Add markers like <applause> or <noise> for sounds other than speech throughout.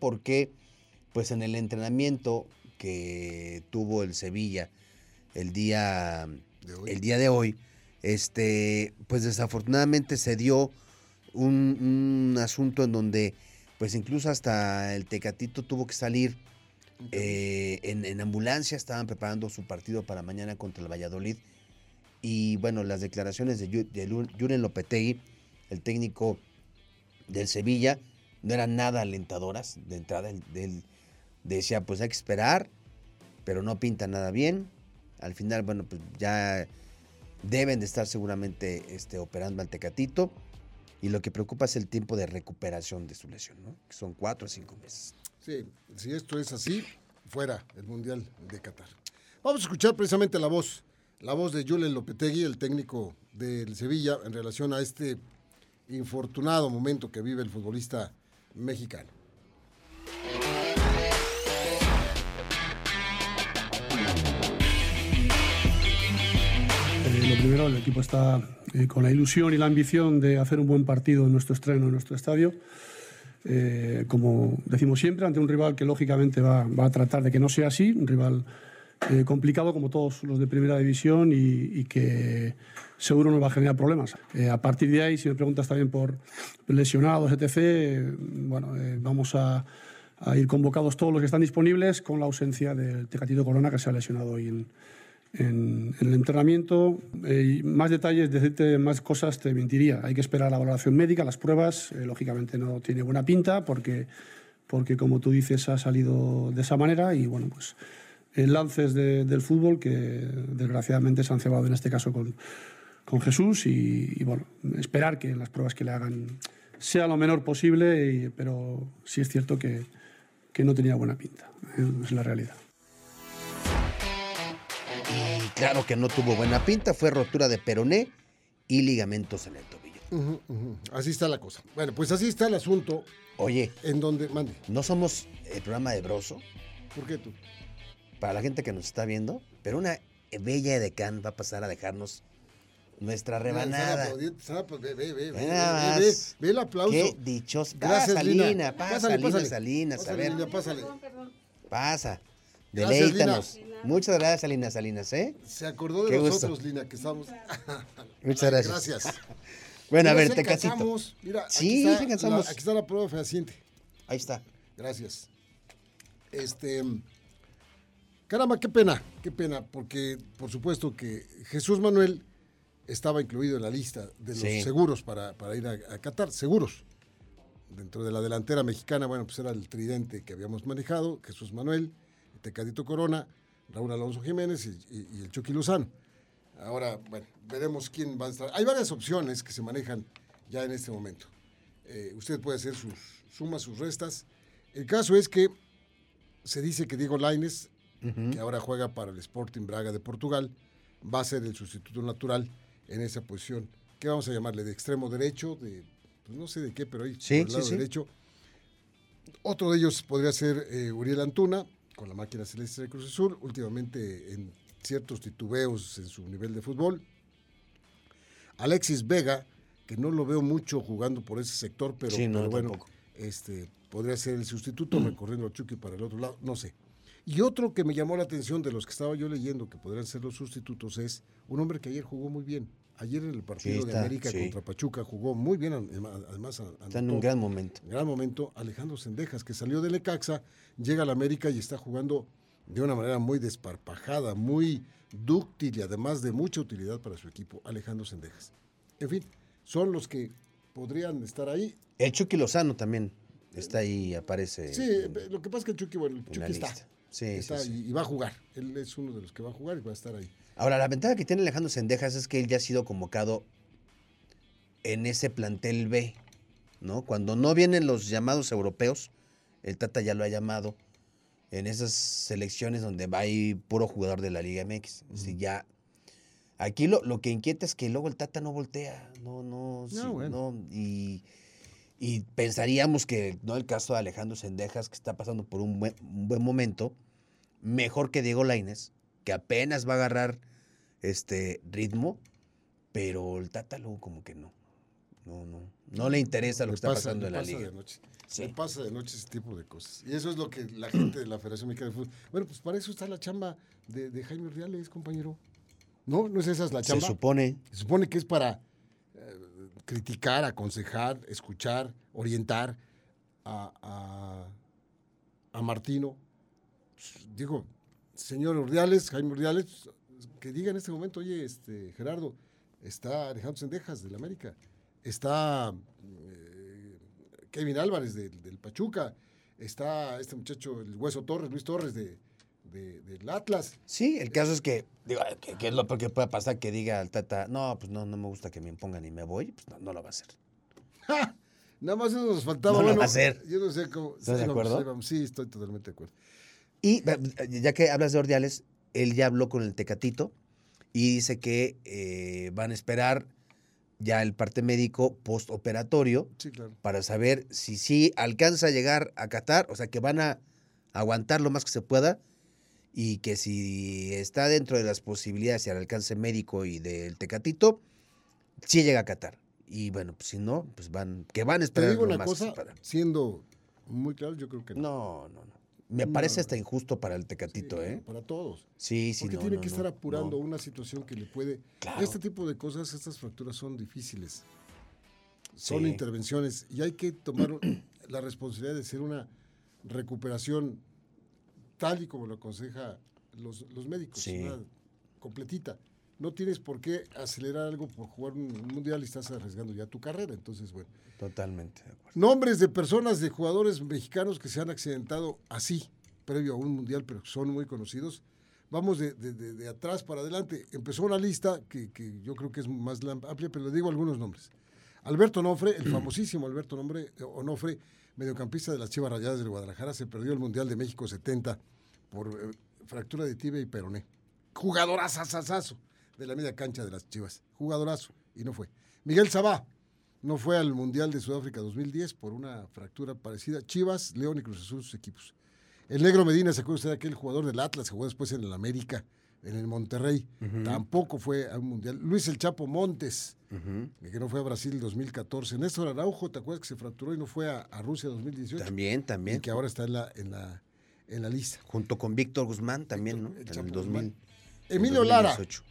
porque pues en el entrenamiento que tuvo el Sevilla el día De hoy. el día de hoy, este, pues desafortunadamente se dio un, un asunto en donde, pues incluso hasta el Tecatito tuvo que salir eh, en, en ambulancia, estaban preparando su partido para mañana contra el Valladolid. Y bueno, las declaraciones de, Julen Lopetegui, el técnico del Sevilla, no eran nada alentadoras de entrada. Él, decía, pues hay que esperar, pero no pinta nada bien. Al final, bueno, pues ya deben de estar seguramente este, operando al Tecatito. Y lo que preocupa es el tiempo de recuperación de su lesión, ¿no? Que son cuatro o cinco meses. Sí, si esto es así, fuera el Mundial de Qatar. Vamos a escuchar precisamente la voz, la voz de Julen Lopetegui, el técnico del Sevilla, en relación a este infortunado momento que vive el futbolista mexicano. Eh, lo primero, el equipo está eh, con la ilusión y la ambición de hacer un buen partido en nuestro estreno, en nuestro estadio. Eh, como decimos siempre, ante un rival que lógicamente va, va a tratar de que no sea así, un rival eh, complicado como todos los de primera división y, que seguro nos va a generar problemas. Eh, a partir de ahí, si me preguntas también por lesionados, etc., bueno, eh, vamos a, ir convocados todos los que están disponibles con la ausencia del Tecatito Corona que se ha lesionado hoy en, el entrenamiento. Más detalles, decirte más cosas te mentiría. Hay que esperar la valoración médica, las pruebas. lógicamente no tiene buena pinta porque, porque, como tú dices, ha salido de esa manera y bueno, pues lances de- del fútbol que desgraciadamente se han cebado en este caso con, con Jesús y, y, bueno, esperar que las pruebas que le hagan sea lo menor posible, y- pero sí es cierto que, que no tenía buena pinta, eh, es la realidad. Y claro que no tuvo buena pinta, fue rotura de peroné y ligamentos en el tobillo. Así está la cosa. Bueno, pues así está el asunto Oye, en donde... Mande, no somos el programa de Broso, ¿por qué tú? Para la gente que nos está viendo, pero una bella edecán va a pasar a dejarnos nuestra rebanada. Ve, el aplauso. Qué dichos. Gracias, pasa, Lina. Lina, pasa, Pásale, Lina pásale. Salinas, a ver, Lina, pásale. pasa. Gracias, Deleítanos. Muchas gracias, Lina Salinas, ¿eh? Se acordó de Qué nosotros, gusto. Lina, que estamos... <laughs> Muchas gracias. Gracias. <laughs> Bueno, a ver, te casito. Mira, aquí Sí, está alcanzamos. la- aquí está la prueba fehaciente. Ahí está. Gracias. Este. Caramba, qué pena, qué pena, porque por supuesto que Jesús Manuel estaba incluido en la lista de los Sí. seguros para, para ir a, a Qatar, seguros. Dentro de la delantera mexicana, bueno, pues era el tridente que habíamos manejado, Jesús Manuel, Tecadito Corona, Raúl Alonso Jiménez y, y- y el Chucky Lozano. Ahora, bueno, veremos quién va a estar. Hay varias opciones que se manejan ya en este momento. Eh, usted puede hacer sus sumas, sus restas. El caso es que se dice que Diego Laines, que ahora juega para el Sporting Braga de Portugal, va a ser el sustituto natural en esa posición. ¿Qué vamos a llamarle? ¿De extremo derecho? De, pues no sé de qué, pero ahí Sí, por el lado sí. derecho. Otro de ellos podría ser eh, Uriel Antuna, con la máquina celeste de Cruz Azul, últimamente en ciertos titubeos en su nivel de fútbol. Alexis Vega, que no lo veo mucho jugando por ese sector, pero, Sí, no, pero bueno, tampoco. este, podría ser el sustituto, <clears throat> recorriendo a Chucky para el otro lado, no sé. Y otro que me llamó la atención de los que estaba yo leyendo que podrían ser los sustitutos es un hombre que ayer jugó muy bien. Ayer en el partido de está, América sí. contra Pachuca jugó muy bien, adem- además a- Está en un anotó. gran momento. gran momento Alejandro Sendejas, que salió de Lecaxa, llega al América y está jugando de una manera muy desparpajada, muy dúctil y además de mucha utilidad para su equipo, Alejandro Sendejas. En fin, son los que podrían estar ahí. El Chucky Lozano también está ahí, aparece. Sí, en- lo que pasa es que el Chucky, bueno, el Chucky está. lista. Sí, está sí, sí. Y, y va a jugar. Él es uno de los que va a jugar y va a estar ahí. Ahora, la ventaja que tiene Alejandro Sendejas es que él ya ha sido convocado en ese plantel B, ¿no? Cuando no vienen los llamados europeos, el Tata ya lo ha llamado en esas selecciones donde va ahí puro jugador de la Liga MX. Decir, ya. Aquí lo, lo que inquieta es que luego el Tata no voltea, no, no, sí, bueno. no, y, y pensaríamos que, no el caso de Alejandro Sendejas, que está pasando por un buen, un buen momento, mejor que Diego Laines, que apenas va a agarrar este ritmo, pero el Tata luego como que no. no, no. No le interesa lo Le que está pasa- pasando en la liga. de noche. Sí. Le pasa de noche ese tipo de cosas. Y eso es lo que la gente de la Federación Mexicana de Fútbol. Bueno, pues para eso está la chamba de, de Jaime Reales, compañero. ¿No? ¿No es esa es la Se chamba? supone. Se supone que es para criticar, aconsejar, escuchar, orientar a, a- a Martino. Digo, señor Urdiales, Jaime Urdiales, que diga en este momento, oye, este, Gerardo, está Alejandro Sendejas del América, está eh, Kevin Álvarez del, del Pachuca, está este muchacho, el Hueso Torres, Luis Torres de, de- del Atlas. Sí, el caso es que, digo, ¿qué, qué es lo peor que puede pasar? Que diga al Tata, no, pues no, no me gusta que me impongan y me voy. Pues no, no lo va a hacer. ¡Ja! Nada más eso nos faltaba. No lo va a hacer. Yo no sé cómo. ¿Estás de sí, vamos, acuerdo? sí, vamos, sí, estoy totalmente de acuerdo. Y ya que hablas de Ordiales, él ya habló con el Tecatito y dice que eh, van a esperar ya el parte médico postoperatorio Sí, claro. para saber si sí alcanza a llegar a Qatar, o sea que van a aguantar lo más que se pueda y que si está dentro de las posibilidades y al alcance médico y del Tecatito, sí llega a Qatar. Y bueno, pues si no, pues van, que van a Te esperar digo lo una cosa, siendo muy claro, yo creo que no. No, no, no. Me No, parece hasta injusto para el Sí, Tecatito, ¿eh? Para todos. Sí, sí, Porque no, tiene no, que estar apurando una situación que le puede. Claro. Este tipo de cosas, estas fracturas son difíciles. Son Sí. intervenciones y hay que tomar la responsabilidad de hacer una recuperación tal y como lo aconseja los, los médicos, Sí. una completita. No tienes por qué acelerar algo por jugar un un mundial y estás arriesgando ya tu carrera. Entonces, bueno. Totalmente de acuerdo. Nombres de personas, de jugadores mexicanos que se han accidentado así, previo a un mundial, pero son muy conocidos. Vamos de, de- de- atrás para adelante. Empezó una lista que, que yo creo que es más amplia, pero le digo algunos nombres. Alberto Onofre, el famosísimo Alberto Nombre- eh, Onofre, mediocampista de las Chivas Rayadas del Guadalajara, se perdió el Mundial de México 70 por eh, fractura de tibia y peroné. Jugadorazazazazo de la media cancha de las Chivas. Jugadorazo. Y no fue. Miguel Sabá, no fue al Mundial de Sudáfrica 2010 por una fractura parecida. Chivas, León y Cruz Azul sus equipos. El negro Medina, ¿se acuerda usted de aquel jugador del Atlas que jugó después en el América, en el Monterrey? Tampoco fue a un Mundial. Luis El Chapo Montes, que no fue a Brasil 2014. Néstor Araujo, ¿te acuerdas que se fracturó y no fue a, a Rusia 2018? También, Y también. que ahora está en la, en la, en la lista. Junto con Víctor Guzmán también, ¿no? el En Chapo el 2000. Guzmán. en Emilio Lara, 2018.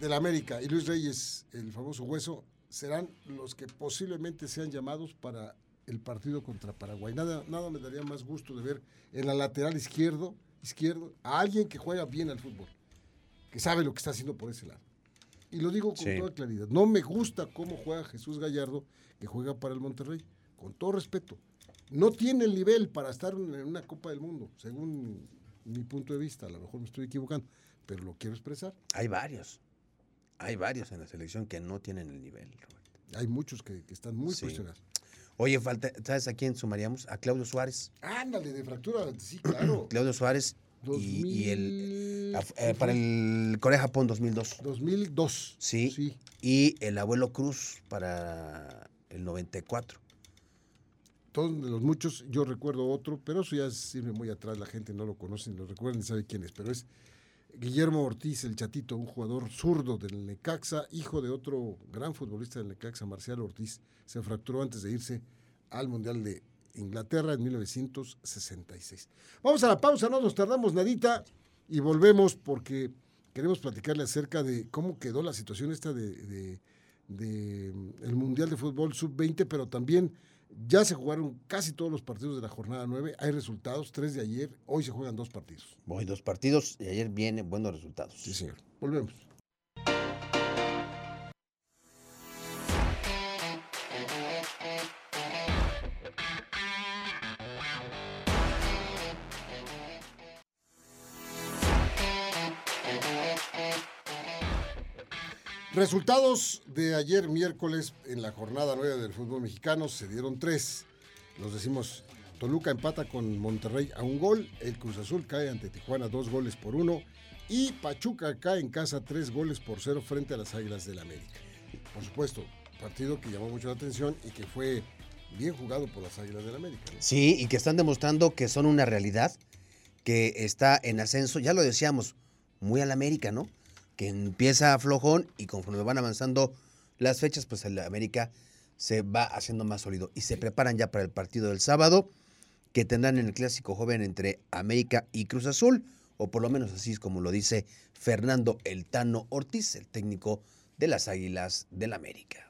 del América, y Luis Reyes, el famoso hueso, serán los que posiblemente sean llamados para el partido contra Paraguay. Nada, nada me daría más gusto de ver en la lateral izquierdo, izquierdo a alguien que juega bien al fútbol, que sabe lo que está haciendo por ese lado. Y lo digo con Sí. toda claridad. No me gusta cómo juega Jesús Gallardo, que juega para el Monterrey, con todo respeto. No tiene el nivel para estar en una Copa del Mundo, según mi punto de vista. A lo mejor me estoy equivocando, pero lo quiero expresar. Hay varios. Hay varios en la selección que no tienen el nivel. Hay muchos que, que están muy Sí. cuestionados. Oye, falta, ¿sabes a quién sumaríamos? A Claudio Suárez. Ándale, de fractura, sí, claro. <clears throat> Claudio Suárez y, y el 2000, af- eh, para el Corea-Japón 2002. 2002. Sí. Sí. Y el abuelo Cruz para el 94. Todos de los muchos, yo recuerdo otro, pero eso ya sirve muy atrás, la gente no lo conoce, ni lo recuerda, ni sabe quién es, pero es Guillermo Ortiz, el chatito, un jugador zurdo del Necaxa, hijo de otro gran futbolista del Necaxa, Marcial Ortiz, se fracturó antes de irse al Mundial de Inglaterra en 1966. Vamos a la pausa, no nos tardamos nadita y volvemos porque queremos platicarle acerca de cómo quedó la situación esta de, de- de, mm, el Mundial de Fútbol Sub-20, pero también ya se jugaron casi todos los partidos de la jornada 9, hay resultados, tres de ayer, hoy se juegan dos partidos. Voy dos partidos y ayer vienen buenos resultados. Sí, señor. Volvemos. Resultados de ayer miércoles en la jornada 9 del fútbol mexicano se dieron tres. Los decimos, Toluca empata con Monterrey a un gol, el Cruz Azul cae ante Tijuana dos goles por uno y Pachuca cae en casa tres goles por cero frente a las Águilas del América. Por supuesto, partido que llamó mucho la atención y que fue bien jugado por las Águilas del América. ¿no? Sí, y que están demostrando que son una realidad, que está en ascenso, ya lo decíamos, muy al América, ¿no? Que empieza flojón y conforme van avanzando las fechas, pues el América se va haciendo más sólido y se preparan ya para el partido del sábado que tendrán en el clásico joven entre América y Cruz Azul, o por lo menos así es como lo dice Fernando El Tano Ortiz, el técnico de las Águilas del América.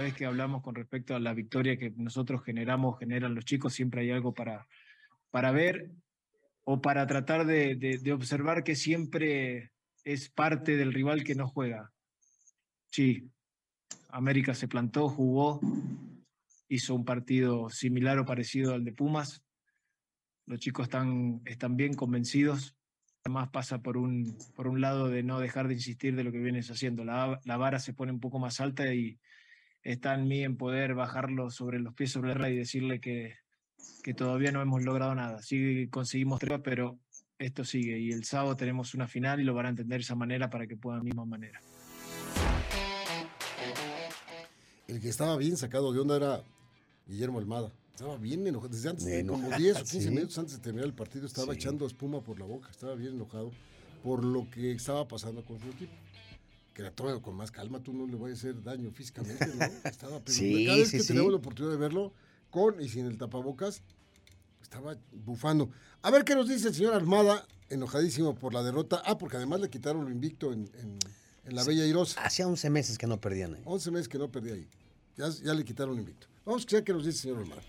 Vez que hablamos con respecto a la victoria que nosotros generamos, generan los chicos, siempre hay algo para, para ver o para tratar de, de observar que siempre es parte del rival que no juega. Sí, América se plantó, jugó, hizo un partido similar o parecido al de Pumas. Los chicos están, están bien convencidos. Además pasa por un, por un lado de no dejar de insistir de lo que vienes haciendo. La, la vara se pone un poco más alta y está en mí en poder bajarlo sobre los pies sobre la tierra y decirle que, que todavía no hemos logrado nada. Sí conseguimos tres, pero esto sigue y el sábado tenemos una final y lo van a entender de esa manera para que puedan de la misma manera. El que estaba bien sacado de onda era Guillermo Almada. Estaba bien enojado. Desde antes, de, como 10 o 15 minutos antes de terminar el partido, estaba echando espuma por la boca. Estaba bien enojado por lo que estaba pasando con su equipo. Que era todo con más calma, tú no le vas a hacer daño físicamente, ¿no? <laughs> Estaba, Sí, cada vez sí, que sí. teníamos la oportunidad de verlo, con y sin el tapabocas, estaba bufando. A ver qué nos dice el señor Armada, enojadísimo por la derrota. Ah, porque además le quitaron lo invicto en, en- en la Bella Irosa. Hacía 11 meses que no perdían. ¿eh? 11 meses que no perdí ahí. Ya, ya le quitaron lo invicto. Vamos a escuchar qué nos dice el señor Armada.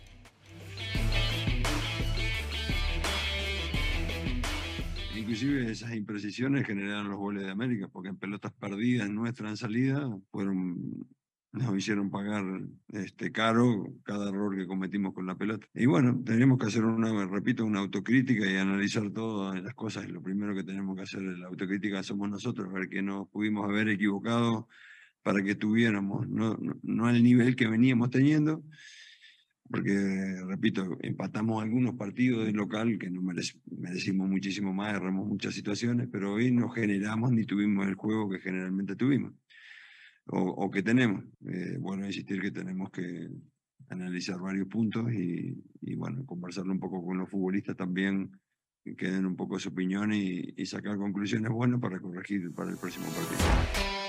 Inclusive esas imprecisiones generaron los goles de América, porque en pelotas perdidas nuestras en salida fueron, nos hicieron pagar este, caro cada error que cometimos con la pelota. Y bueno, tenemos que hacer una, repito, una autocrítica y analizar todas las cosas. Lo primero que tenemos que hacer la autocrítica somos nosotros, ver que nos pudimos haber equivocado para que tuviéramos, no, no, no al nivel que veníamos teniendo, porque, repito, empatamos algunos partidos de local que no merec- merecimos muchísimo más, erramos muchas situaciones, pero hoy no generamos ni tuvimos el juego que generalmente tuvimos o, que tenemos. Eh, bueno, insistir que tenemos que analizar varios puntos y, y, bueno, conversarlo un poco con los futbolistas también, que queden un poco su opinión y, y sacar conclusiones buenas para corregir para el próximo partido.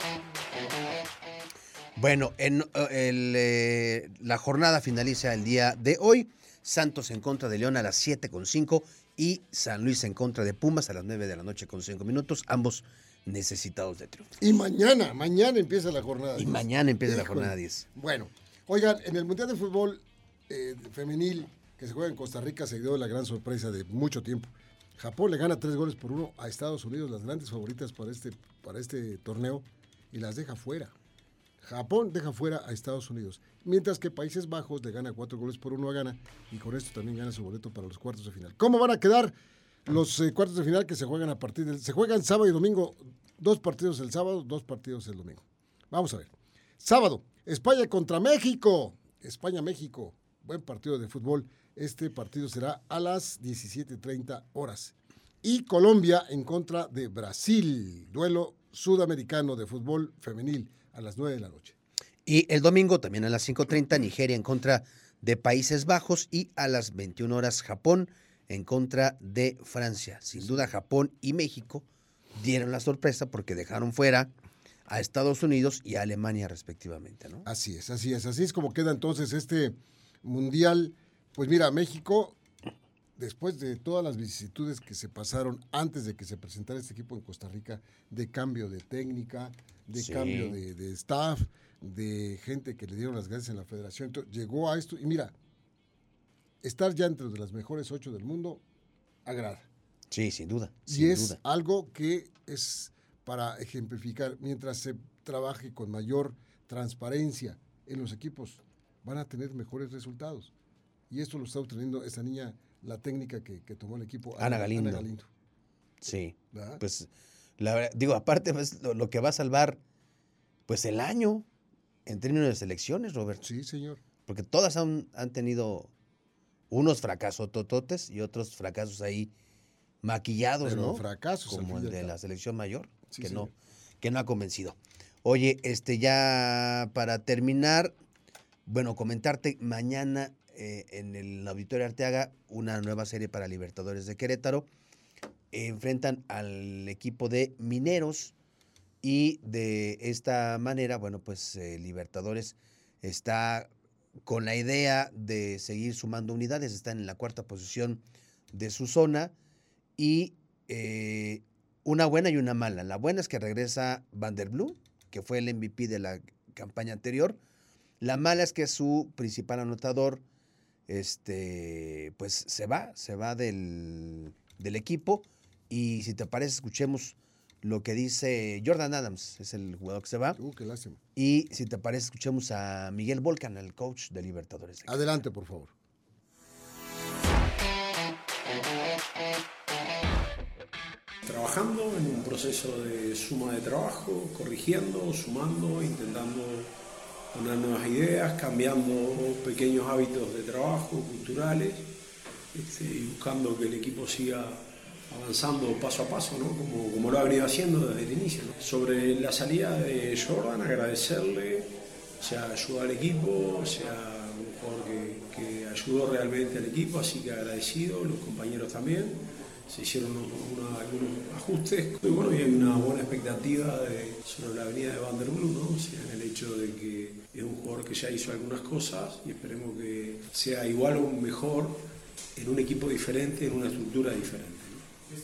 Bueno, en, eh, el, eh, la jornada finaliza el día de hoy. Santos en contra de León a las 7.5 y San Luis en contra de Pumas a las 9 de la noche con 5 minutos, ambos necesitados de triunfo. Y mañana, mañana empieza la jornada. Y 10. mañana empieza la jornada 10. Bueno, oigan, en el Mundial de Fútbol eh, Femenil que se juega en Costa Rica se dio la gran sorpresa de mucho tiempo. Japón le gana tres goles por uno a Estados Unidos, las grandes favoritas para este, para este torneo, y las deja fuera. Japón deja fuera a Estados Unidos, mientras que Países Bajos le gana cuatro goles por uno a Ghana y con esto también gana su boleto para los cuartos de final. ¿Cómo van a quedar los eh, cuartos de final que se juegan a partir del... Se juegan sábado y domingo, dos partidos el sábado, dos partidos el domingo. Vamos a ver. Sábado, España contra México. España-México. Buen partido de fútbol. Este partido será a las 17.30 horas. Y Colombia en contra de Brasil. Duelo sudamericano de fútbol femenil a las 9 de la noche. Y el domingo también a las 5.30 Nigeria en contra de Países Bajos y a las 21 horas Japón en contra de Francia. Sin duda Japón y México dieron la sorpresa porque dejaron fuera a Estados Unidos y a Alemania respectivamente, ¿no? Así es, así es. Así es como queda entonces este mundial. Pues mira, México, después de todas las vicisitudes que se pasaron antes de que se presentara este equipo en Costa Rica, de cambio de técnica, de Sí. cambio de, de staff, de gente que le dieron las gracias en la federación, entonces, llegó a esto y mira, estar ya entre las mejores ocho del mundo agrada. Sí, sin duda. Y sin es duda. algo que es para ejemplificar, mientras se trabaje con mayor transparencia en los equipos, van a tener mejores resultados. Y esto lo está obteniendo esta niña, la técnica que, que tomó el equipo, Ana Galindo. Sí. ¿verdad? Pues, la verdad, digo, aparte, pues, lo, lo que va a salvar, pues, el año en términos de selecciones, Robert. Sí, señor. Porque todas han, han tenido unos fracasos tototes y otros fracasos ahí maquillados, Pero ¿no? fracasos, Como el de la selección mayor, Sí, que, no, que no ha convencido. Oye, este ya para terminar, bueno, comentarte mañana eh, en el Auditorio Arteaga una nueva serie para Libertadores de Querétaro. enfrentan al equipo de Mineros y de esta manera, bueno, pues eh, Libertadores está con la idea de seguir sumando unidades, está en la cuarta posición de su zona y eh, una buena y una mala. La buena es que regresa Van der Blue, que fue el MVP de la campaña anterior. La mala es que su principal anotador, este, pues se va, se va del, del equipo. Y si te parece, escuchemos lo que dice Jordan Adams, es el jugador que se va. Uh, qué lástima. Y si te parece, escuchemos a Miguel Volcan, el coach de Libertadores. Adelante, por favor. Trabajando en un proceso de suma de trabajo, corrigiendo, sumando, intentando poner nuevas ideas, cambiando pequeños hábitos de trabajo, culturales, este, y buscando que el equipo siga avanzando paso a paso, ¿no? como, como lo ha venido haciendo desde el inicio. Sobre la salida de Jordan, agradecerle, o sea, ayudó al equipo, o sea, un jugador que, que ayudó realmente al equipo, así que agradecido, los compañeros también. Se hicieron algunos ajustes y bueno, y hay una buena expectativa sobre la avenida de Van der Blue, ¿no? Sea, en el hecho de que es un jugador que ya hizo algunas cosas y esperemos que sea igual o mejor en un equipo diferente, en una estructura diferente.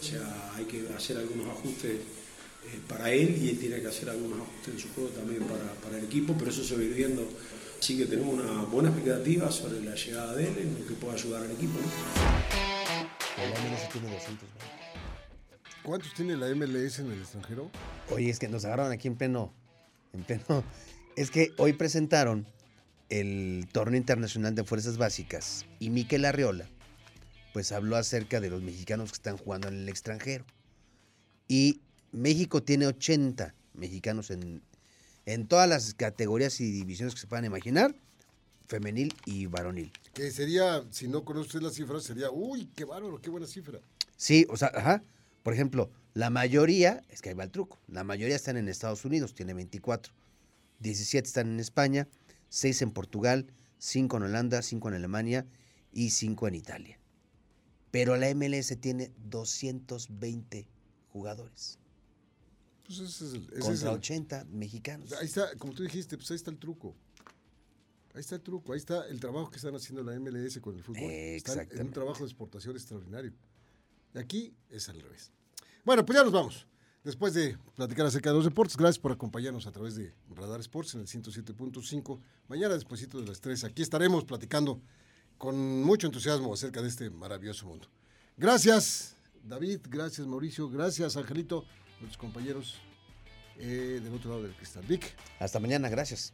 O sea, hay que hacer algunos ajustes eh, para él y él tiene que hacer algunos ajustes en su juego también para, para el equipo, pero eso se va viendo. Así que tenemos una buena expectativa sobre la llegada de él, en lo que pueda ayudar al equipo. El MLS tiene 220. ¿Cuántos tiene la MLS en el extranjero? Oye, es que nos agarraron aquí en pleno, en pleno. <laughs> Es que hoy presentaron el torneo internacional de fuerzas básicas y Miquel Arriola, pues habló acerca de los mexicanos que están jugando en el extranjero. Y México tiene 80 mexicanos en, en todas las categorías y divisiones que se puedan imaginar, femenil y varonil. Que sería, si no conoce usted las cifras, sería, uy, qué bárbaro, qué buena cifra. Sí, o sea, ajá. Por ejemplo, la mayoría, es que ahí va el truco, la mayoría están en Estados Unidos, tiene 24. 17 están en España, 6 en Portugal, 5 en Holanda, 5 en Alemania y 5 en Italia. Pero la MLS tiene 220 jugadores Pues ese es el, ese es contra el- 80 mexicanos. Ahí está, como tú dijiste, pues ahí está el truco. Ahí está el truco, ahí está el trabajo que están haciendo la MLS con el fútbol. Están en un trabajo de exportación extraordinario. Y aquí es al revés. Bueno, pues ya nos vamos. Después de platicar acerca de los deportes, gracias por acompañarnos a través de Radar Sports en el 107.5. Mañana, despuesito de las 3, aquí estaremos platicando con mucho entusiasmo acerca de este maravilloso mundo. Gracias, David, gracias, Mauricio, gracias, Angelito, nuestros compañeros eh, del otro lado del cristal. Vic. Hasta mañana, gracias.